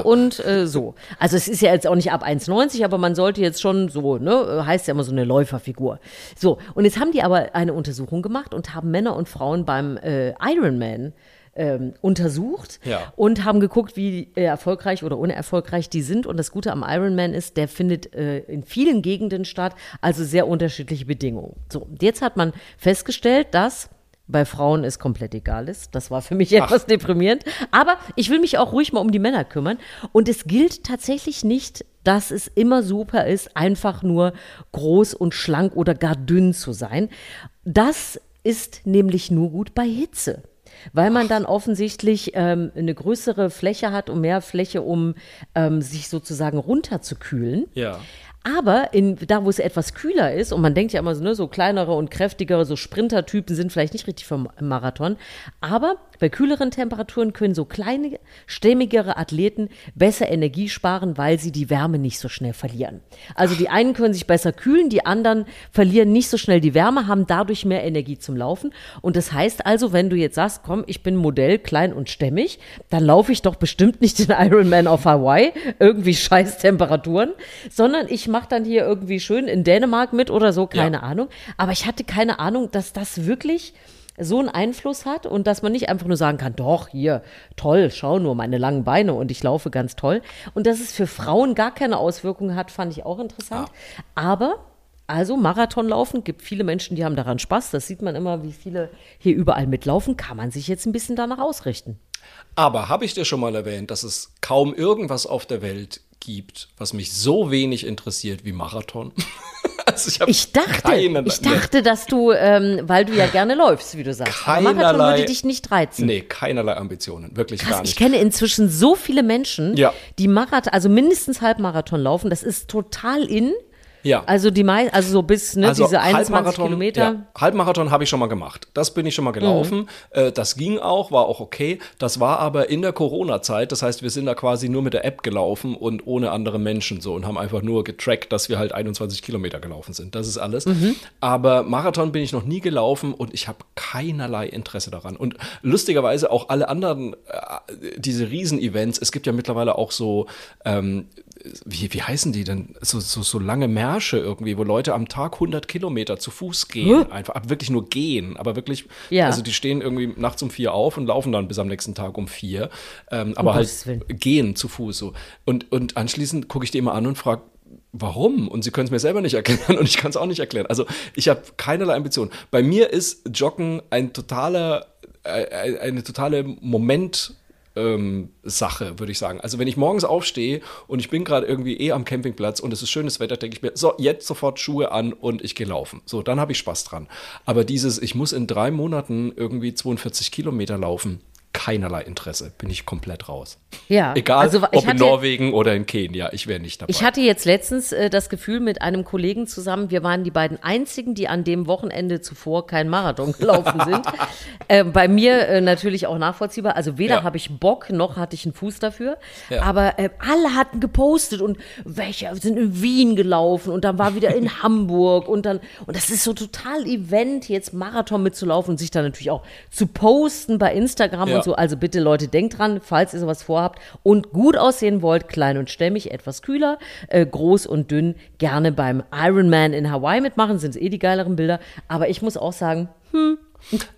und äh, so. Also es ist ja jetzt auch nicht ab 1,90, aber man sollte jetzt schon so, ne, heißt ja immer so eine Läuferfigur. So, und jetzt haben die aber eine Untersuchung gemacht und haben Männer und Frauen beim äh, Ironman ähm, untersucht Ja. und haben geguckt, wie äh, erfolgreich oder unerfolgreich die sind. Und das Gute am Ironman ist, der findet äh, in vielen Gegenden statt, also sehr unterschiedliche Bedingungen. So, jetzt hat man festgestellt, dass bei Frauen es komplett egal ist. Das war für mich etwas deprimierend. Aber ich will mich auch ruhig mal um die Männer kümmern. Und es gilt tatsächlich nicht, dass es immer super ist, einfach nur groß und schlank oder gar dünn zu sein. Das ist nämlich nur gut bei Hitze weil man dann offensichtlich ähm, eine größere Fläche hat und mehr Fläche, um ähm, sich sozusagen runterzukühlen. Ja. Aber in, da, wo es etwas kühler ist, und man denkt ja immer so, ne, so kleinere und kräftigere, so Sprintertypen sind vielleicht nicht richtig einen Marathon, aber bei kühleren Temperaturen können so kleine, stämmigere Athleten besser Energie sparen, weil sie die Wärme nicht so schnell verlieren. Also die einen können sich besser kühlen, die anderen verlieren nicht so schnell die Wärme, haben dadurch mehr Energie zum Laufen. Und das heißt also, wenn du jetzt sagst, komm, ich bin Modell, klein und stämmig, dann laufe ich doch bestimmt nicht den Ironman auf Hawaii, irgendwie scheiß Temperaturen, sondern ich mache dann hier irgendwie schön in Dänemark mit oder so, keine Ja. Ahnung. Aber ich hatte keine Ahnung, dass das wirklich so einen Einfluss hat und dass man nicht einfach nur sagen kann, doch, hier, toll, schau nur meine langen Beine und ich laufe ganz toll. Und dass es für Frauen gar keine Auswirkungen hat, fand ich auch interessant. Aber, also Marathonlaufen, gibt viele Menschen, die haben daran Spaß. Das sieht man immer, wie viele hier überall mitlaufen. Kann man sich jetzt ein bisschen danach ausrichten. Aber habe ich dir schon mal erwähnt, dass es kaum irgendwas auf der Welt gibt, was mich so wenig interessiert wie Marathon? also ich, Ich dachte, ich dachte, dass du, ähm, weil du ja gerne läufst, wie du sagst. Aber Marathon Keinerlei- würde dich nicht reizen. Nee, keinerlei Ambitionen, wirklich Krass, gar ich nicht. kenne inzwischen so viele Menschen, Ja. die Marathon, also mindestens Halbmarathon laufen. Das ist total in. Ja. Also die mei also so bis ne, diese 21 Halbmarathon- Kilometer. Ja, Halbmarathon habe ich schon mal gemacht. Das bin ich schon mal gelaufen. Mhm. Äh, das ging auch, war auch okay. Das war aber in der Corona-Zeit. Das heißt, wir sind da quasi nur mit der App gelaufen und ohne andere Menschen so und haben einfach nur getrackt, dass wir halt 21 Kilometer gelaufen sind. Das ist alles. Mhm. Aber Marathon bin ich noch nie gelaufen und ich habe keinerlei Interesse daran. Und lustigerweise auch alle anderen, äh, diese Riesen-Events, es gibt ja mittlerweile auch so, ähm, wie, wie heißen die denn? So, so, so lange Märsche irgendwie, wo Leute am Tag 100 Kilometer zu Fuß gehen. Einfach aber wirklich nur gehen. Aber wirklich, Ja. also die stehen irgendwie nachts um vier auf und laufen dann bis am nächsten Tag um vier. Ähm, aber Gottes halt gehen zu Fuß so. Und, und anschließend gucke ich die immer an und frage, Warum? Und sie können es mir selber nicht erklären und ich kann es auch nicht erklären. Also ich habe keinerlei Ambition. Bei mir ist Joggen ein totaler, äh, eine totale Moment. Ähm, Sache, würde ich sagen. Also wenn ich morgens aufstehe und ich bin gerade irgendwie eh am Campingplatz und es ist schönes Wetter, denke ich mir, so, jetzt sofort Schuhe an und ich gehe laufen. So, dann habe ich Spaß dran. Aber dieses, ich muss in drei Monaten irgendwie 42 Kilometer laufen, keinerlei Interesse, bin ich komplett raus. Ja, Egal, also, ob in hatte- Norwegen oder in Kenia, ich wäre nicht dabei. Ich hatte jetzt letztens äh, das Gefühl mit einem Kollegen zusammen, wir waren die beiden einzigen, die an dem Wochenende zuvor kein Marathon gelaufen sind. äh, bei mir äh, natürlich auch nachvollziehbar. Also weder Ja. habe ich Bock, noch hatte ich einen Fuß dafür. Ja. Aber äh, alle hatten gepostet und welche sind in Wien gelaufen und dann war wieder in Hamburg und dann, und das ist so total Event, jetzt Marathon mitzulaufen und sich dann natürlich auch zu posten bei Instagram Ja. und so. Also bitte Leute, denkt dran, falls ihr sowas vorhabt und gut aussehen wollt, klein und stämmig, etwas kühler, äh, groß und dünn, gerne beim Ironman in Hawaii mitmachen, sind eh die geileren Bilder. Aber ich muss auch sagen,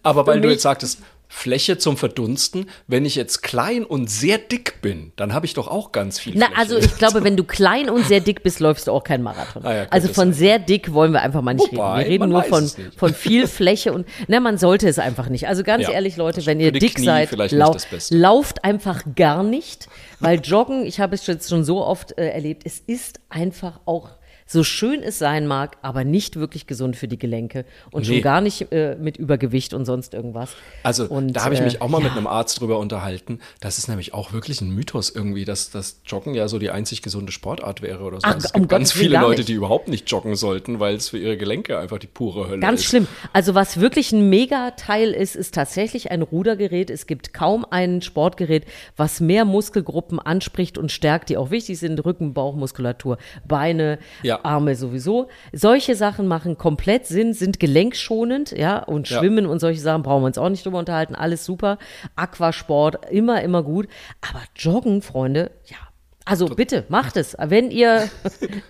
Aber weil du jetzt sagtest, Fläche zum Verdunsten. Wenn ich jetzt klein und sehr dick bin, dann habe ich doch auch ganz viel Na, Fläche. also ich glaube, wenn du klein und sehr dick bist, läufst du auch keinen Marathon. Ah ja, also von sein. sehr dick wollen wir einfach mal nicht Wobei, reden. Wir reden nur von, von viel Fläche und na, man sollte es einfach nicht. Also ganz Ja, ehrlich, Leute, das wenn ihr dick Knie seid, lau lauft einfach gar nicht, weil Joggen, ich habe es jetzt schon so oft äh, erlebt, es ist einfach auch so schön es sein mag, aber nicht wirklich gesund für die Gelenke und Nee. schon gar nicht äh, mit Übergewicht und sonst irgendwas. Also und, da habe ich mich äh, auch mal mit ja. einem Arzt drüber unterhalten. Das ist nämlich auch wirklich ein Mythos irgendwie, dass das Joggen ja so die einzig gesunde Sportart wäre oder so. Ach, Also es um gibt ganz viele Leute, die überhaupt nicht joggen sollten, weil es für ihre Gelenke einfach die pure Hölle Ganz ist. schlimm. Also was wirklich ein Mega-Teil ist, ist tatsächlich ein Rudergerät. Es gibt kaum ein Sportgerät, was mehr Muskelgruppen anspricht und stärkt, die auch wichtig sind. Rücken, Bauchmuskulatur, Beine, Ja. Arme sowieso. Solche Sachen machen komplett Sinn, sind gelenkschonend, ja, und Ja. Schwimmen und solche Sachen brauchen wir uns auch nicht drüber unterhalten. Alles super. Aquasport, immer, immer gut. Aber Joggen, Freunde, ja. Also bitte, macht es. Wenn ihr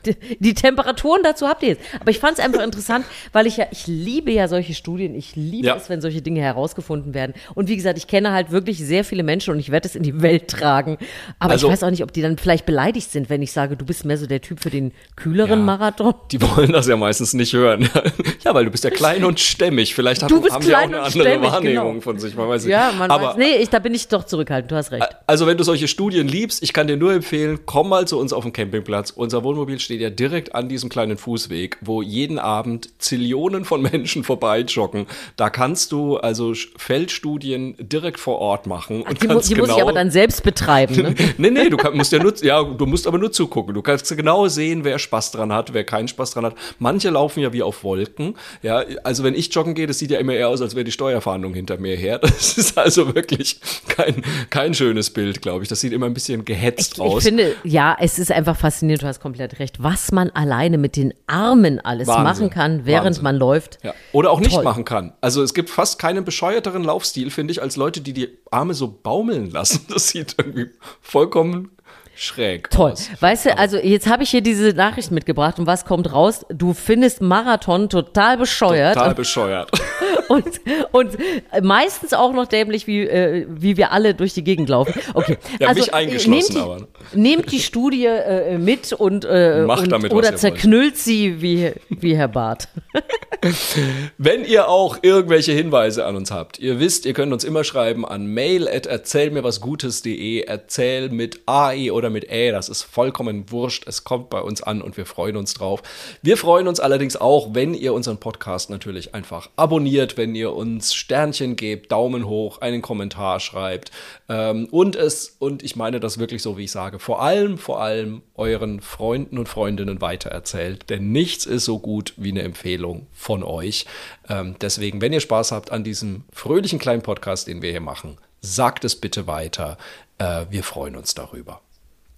die, Temperaturen dazu habt ihr jetzt. Aber ich fand es einfach interessant, weil ich ja, ich liebe ja solche Studien. Ich liebe Ja. es, wenn solche Dinge herausgefunden werden. Und wie gesagt, ich kenne halt wirklich sehr viele Menschen und ich werde es in die Welt tragen. Aber Also- ich weiß auch nicht, ob die dann vielleicht beleidigt sind, wenn ich sage, du bist mehr so der Typ für den kühleren Ja. Marathon. Die wollen das ja meistens nicht hören. ja, weil du bist ja klein und stämmig. Vielleicht bist haben die auch eine andere stämmig, Wahrnehmung genau. von sich. Man weiß nicht. Ja, man Aber weiß. Nee, ich, da bin ich doch zurückhaltend. Du hast recht. Also wenn du solche Studien liebst, ich kann dir nur empfehlen, komm mal zu uns auf den Campingplatz. Unser Wohnmobil steht ja direkt an diesem kleinen Fußweg, wo jeden Abend Zillionen von Menschen vorbei joggen. Da kannst du also Feldstudien direkt vor Ort machen. Und Die, mu die muss ich genau- aber dann selbst betreiben. Ne? nee, nee, du kann, musst ja nur, ja, du musst aber nur zugucken. Du kannst genau sehen, wer Spaß dran hat, wer keinen Spaß dran hat. Manche laufen ja wie auf Wolken. Ja, also wenn ich joggen gehe, das sieht ja immer eher aus, als wäre die Steuerfahndung hinter mir her. Das ist also wirklich kein, kein schönes Bild, glaube ich. Das sieht immer ein bisschen gehetzt Ich aus. Finde, ja, es ist einfach faszinierend, du hast komplett recht, was man alleine mit den Armen alles Wahnsinn. machen kann, während Wahnsinn. man läuft. ja. Oder auch nicht Toll. machen kann. Also es gibt fast keinen bescheuerteren Laufstil, finde ich, als Leute, die die Arme so baumeln lassen. Das sieht irgendwie vollkommen schräg Toll. aus. Weißt du, also jetzt habe ich hier diese Nachricht mitgebracht und was kommt raus? Du findest Marathon total bescheuert Total bescheuert. und, und meistens auch noch dämlich, wie, äh, wie wir alle durch die Gegend laufen. Okay. Ja, also, mich eingeschlossen, nehmt die, aber. Nehmt die Studie äh, mit und, äh, Macht und damit, was oder wollt. zerknüllt sie wie, wie Herr Barth. Wenn ihr auch irgendwelche Hinweise an uns habt, ihr wisst, ihr könnt uns immer schreiben an mail at erzählmirwasgutes.de, erzähl mit AE oder mit Ä, das ist vollkommen wurscht, es kommt bei uns an und wir freuen uns drauf. Wir freuen uns allerdings auch, wenn ihr unseren Podcast natürlich einfach abonniert, wenn ihr uns Sternchen gebt, Daumen hoch, einen Kommentar schreibt ähm, und es, und ich meine das wirklich so, wie ich sage, vor allem, vor allem euren Freunden und Freundinnen weitererzählt, denn nichts ist so gut wie eine Empfehlung von euch. Ähm, deswegen, wenn ihr Spaß habt an diesem fröhlichen kleinen Podcast, den wir hier machen, sagt es bitte weiter. Äh, wir freuen uns darüber.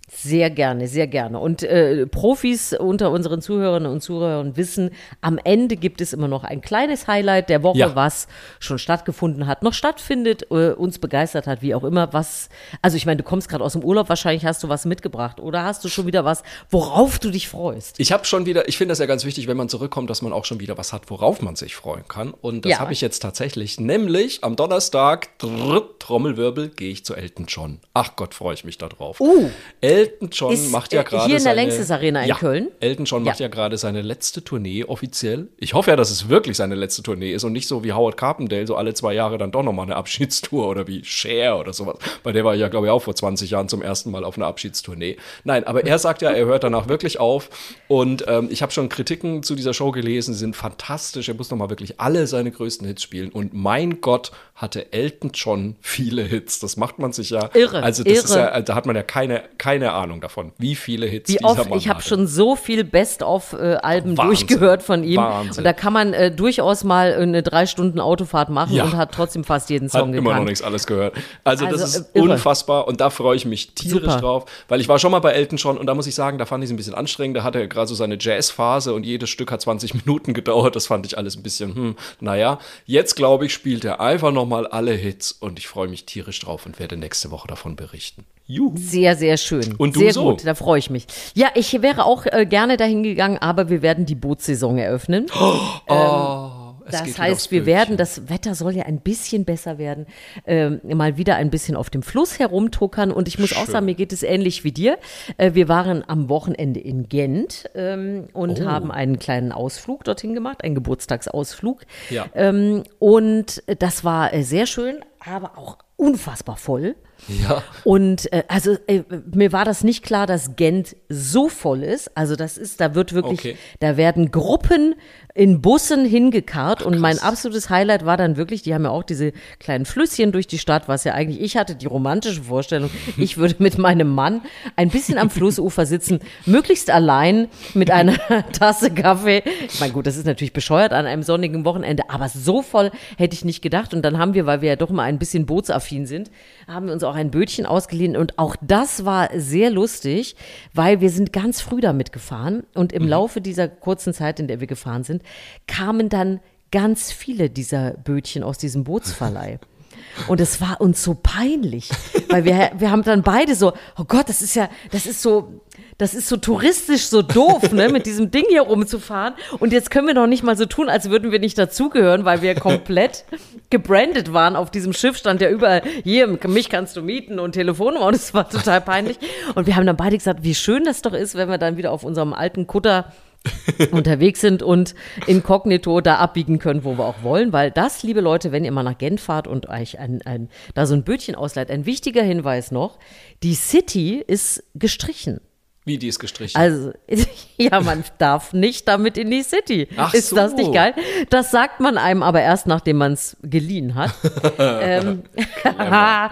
Sehr gerne, sehr gerne. Und äh, Profis unter unseren Zuhörerinnen und Zuhörern wissen, am Ende gibt es immer noch ein kleines Highlight der Woche, Ja. was schon stattgefunden hat, noch stattfindet, äh, uns begeistert hat, wie auch immer. Was, also ich meine, du kommst gerade aus dem Urlaub, wahrscheinlich hast du was mitgebracht oder hast du schon wieder was, worauf du dich freust? Ich habe schon wieder, ich finde das ja ganz wichtig, wenn man zurückkommt, dass man auch schon wieder was hat, worauf man sich freuen kann. Und das Ja. habe ich jetzt tatsächlich, nämlich am Donnerstag, drrrt, Trommelwirbel, gehe ich zu Elton John. Ach Gott, freue ich mich da drauf. Uh. Elton John Ist, macht ja äh, gerade hier in der seine- Längstes Arena in ja, Köln? Elton John macht Ja. ja gerade seine letzte Tournee offiziell. Ich hoffe ja, dass es wirklich seine letzte Tournee ist und nicht so wie Howard Carpendale, so alle zwei Jahre dann doch nochmal eine Abschiedstour oder wie Cher oder sowas. Bei der war ich ja, glaube ich, auch vor 20 Jahren zum ersten Mal auf einer Abschiedstournee. Nein, aber er sagt ja, er hört danach wirklich auf. Und ähm, ich habe schon Kritiken zu dieser Show gelesen, sie sind fantastisch. Er muss nochmal wirklich alle seine größten Hits spielen. Und mein Gott, hatte Elton John viele Hits. Das macht man sich ja. Irre, Also das ist irre. ja, da hat man ja keine, keine Ahnung davon, wie viele Hits Wie dieser oft, Mann ich habe schon so viel Best-of-Alben durchgehört von ihm. Wahnsinn. Und da kann man äh, durchaus mal eine drei Stunden Autofahrt machen Ja. und hat trotzdem fast jeden Hat Song immer noch gekannt. nichts alles gehört. Also, das Also, ist äh, irre. unfassbar und da freue ich mich tierisch Super. drauf, weil ich war schon mal bei Elton John und da muss ich sagen, da fand ich es ein bisschen anstrengend. Da hatte er gerade so seine Jazzphase und jedes Stück hat 20 Minuten gedauert. Das fand ich alles ein bisschen, hm, naja. Jetzt glaube ich, spielt er einfach nochmal alle Hits und ich freue mich tierisch drauf und werde nächste Woche davon berichten. Juhu. Sehr, sehr schön. Und du sehr so? gut, da freue ich mich. Ja, ich wäre auch äh, gerne dahin gegangen, aber wir werden die Bootssaison eröffnen. Oh, Es das heißt, wir werden, das Wetter soll ja ein bisschen besser werden, ähm, mal wieder ein bisschen auf dem Fluss herumtuckern. Und ich muss Schön. auch sagen, mir geht es ähnlich wie dir. Äh, wir waren am Wochenende in Gent ähm, und oh. haben einen kleinen Ausflug dorthin gemacht, einen Geburtstagsausflug. Ja. Ähm, und das war äh, sehr schön, aber auch unfassbar voll. Ja. Und äh, also äh, mir war das nicht klar, dass Gent so voll ist. Also das ist, da wird wirklich, okay. da werden Gruppen in Bussen hingekarrt und mein absolutes Highlight war dann wirklich, die haben ja auch diese kleinen Flüsschen durch die Stadt, was ja eigentlich, ich hatte die romantische Vorstellung, ich würde mit meinem Mann ein bisschen am Flussufer sitzen, möglichst allein mit einer Tasse Kaffee. Ich meine, gut, das ist natürlich bescheuert an einem sonnigen Wochenende, aber so voll hätte ich nicht gedacht. Und dann haben wir, weil wir ja doch mal ein bisschen bootsaffin sind, haben wir uns auch ein Bötchen ausgeliehen und auch das war sehr lustig, weil wir sind ganz früh damit gefahren und im mhm. Laufe dieser kurzen Zeit, in der wir gefahren sind, kamen dann ganz viele dieser Bötchen aus diesem Bootsverleih. Und es war uns so peinlich, weil wir, wir haben dann beide so, oh Gott, das ist ja, das ist so, das ist so touristisch so doof, ne, mit diesem Ding hier rumzufahren. Und jetzt können wir noch nicht mal so tun, als würden wir nicht dazugehören, weil wir komplett gebrandet waren. Auf diesem Schiff stand ja überall, hier, mich kannst du mieten und Telefonnummer. Und es war total peinlich. Und wir haben dann beide gesagt, wie schön das doch ist, wenn wir dann wieder auf unserem alten Kutter unterwegs sind und inkognito da abbiegen können, wo wir auch wollen. Weil das, liebe Leute, wenn ihr mal nach Gent fahrt und euch ein, ein, da so ein Bötchen ausleiht, ein wichtiger Hinweis noch, die City ist gestrichen. Wie, die ist gestrichen? Also, ja, man darf nicht damit in die City. Ach ist so. das nicht geil? Das sagt man einem aber erst, nachdem man es geliehen hat. ähm, ja,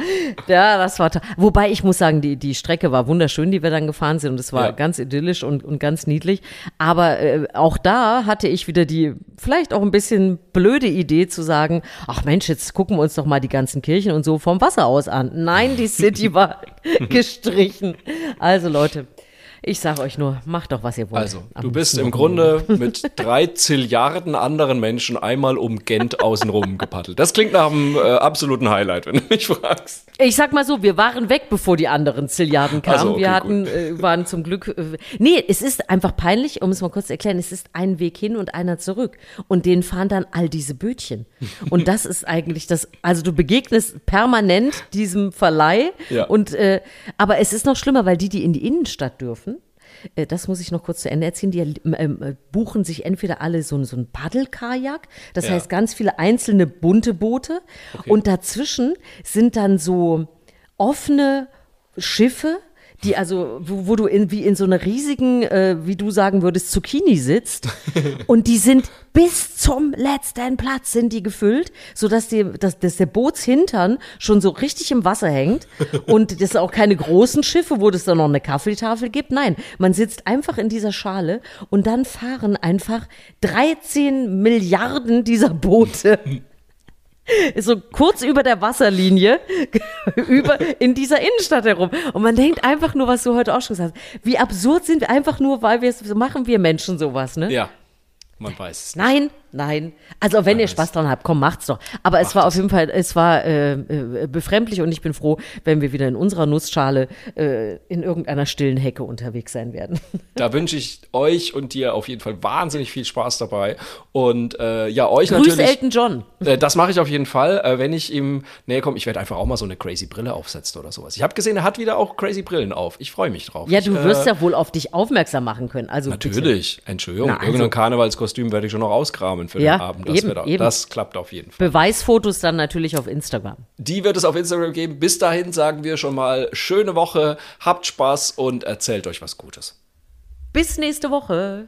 das war toll. Wobei ich muss sagen, die, die Strecke war wunderschön, die wir dann gefahren sind und es war ja. ganz idyllisch und, und ganz niedlich. Aber äh, auch da hatte ich wieder die vielleicht auch ein bisschen blöde Idee zu sagen, ach Mensch, jetzt gucken wir uns doch mal die ganzen Kirchen und so vom Wasser aus an. Nein, die City war gestrichen. Also Leute, ich sage euch nur, macht doch, was ihr wollt. Also, du bist im Grunde mit drei Zilliarden anderen Menschen einmal um Gent außenrum gepaddelt. Das klingt nach einem äh, absoluten Highlight, wenn du mich fragst. Ich sag mal so, wir waren weg, bevor die anderen Zilliarden kamen. Also, okay, wir hatten, äh, waren zum Glück. Äh, nee, es ist einfach peinlich, um es mal kurz zu erklären, es ist ein Weg hin und einer zurück. Und denen fahren dann all diese Bötchen. Und das ist eigentlich das, also du begegnest permanent diesem Verleih. Ja. Und äh, aber es ist noch schlimmer, weil die, die in die Innenstadt dürfen, äh, das muss ich noch kurz zu Ende erzählen, die ähm, äh, buchen sich entweder alle so, so ein Paddelkajak, das ja. heißt ganz viele einzelne bunte Boote okay. und dazwischen sind dann so offene Schiffe, die also, wo, wo du in, wie in so einer riesigen, äh, wie du sagen würdest, Zucchini sitzt. und die sind bis zum letzten Platz sind die gefüllt, sodass die, dass, dass der Bootshintern schon so richtig im Wasser hängt. Und das sind auch keine großen Schiffe, wo es dann noch eine Kaffeetafel gibt. Nein, man sitzt einfach in dieser Schale und dann fahren einfach 13 Milliarden dieser Boote so kurz über der Wasserlinie über in dieser Innenstadt herum. Und man denkt einfach nur, was du heute auch schon gesagt hast. Wie absurd sind wir einfach nur, weil wir so machen wir Menschen sowas, ne? Ja. Man weiß es. Nicht. Nein, nein. Also wenn ihr Spaß dran habt, komm, macht's doch. Aber Macht es war auf jeden Fall, es war äh, äh, befremdlich und ich bin froh, wenn wir wieder in unserer Nussschale äh, in irgendeiner stillen Hecke unterwegs sein werden. Da wünsche ich euch und dir auf jeden Fall wahnsinnig viel Spaß dabei. Und äh, ja, euch Grüß natürlich. Elton John. Äh, das mache ich auf jeden Fall. Äh, wenn ich ihm näher komme, ich werde einfach auch mal so eine crazy Brille aufsetzen oder sowas. Ich habe gesehen, er hat wieder auch crazy Brillen auf. Ich freue mich drauf. Ja, du wirst ja wohl auf dich aufmerksam machen können. Also natürlich. Bitte. Entschuldigung. Na, also, Irgendein Karnevalskostüm werde ich schon noch ausgraben für ja, den Abend. Das, eben, da, eben. das klappt auf jeden Fall. Beweisfotos dann natürlich auf Instagram. Die wird es auf Instagram geben. Bis dahin sagen wir schon mal schöne Woche, habt Spaß und erzählt euch was Gutes. Bis nächste Woche.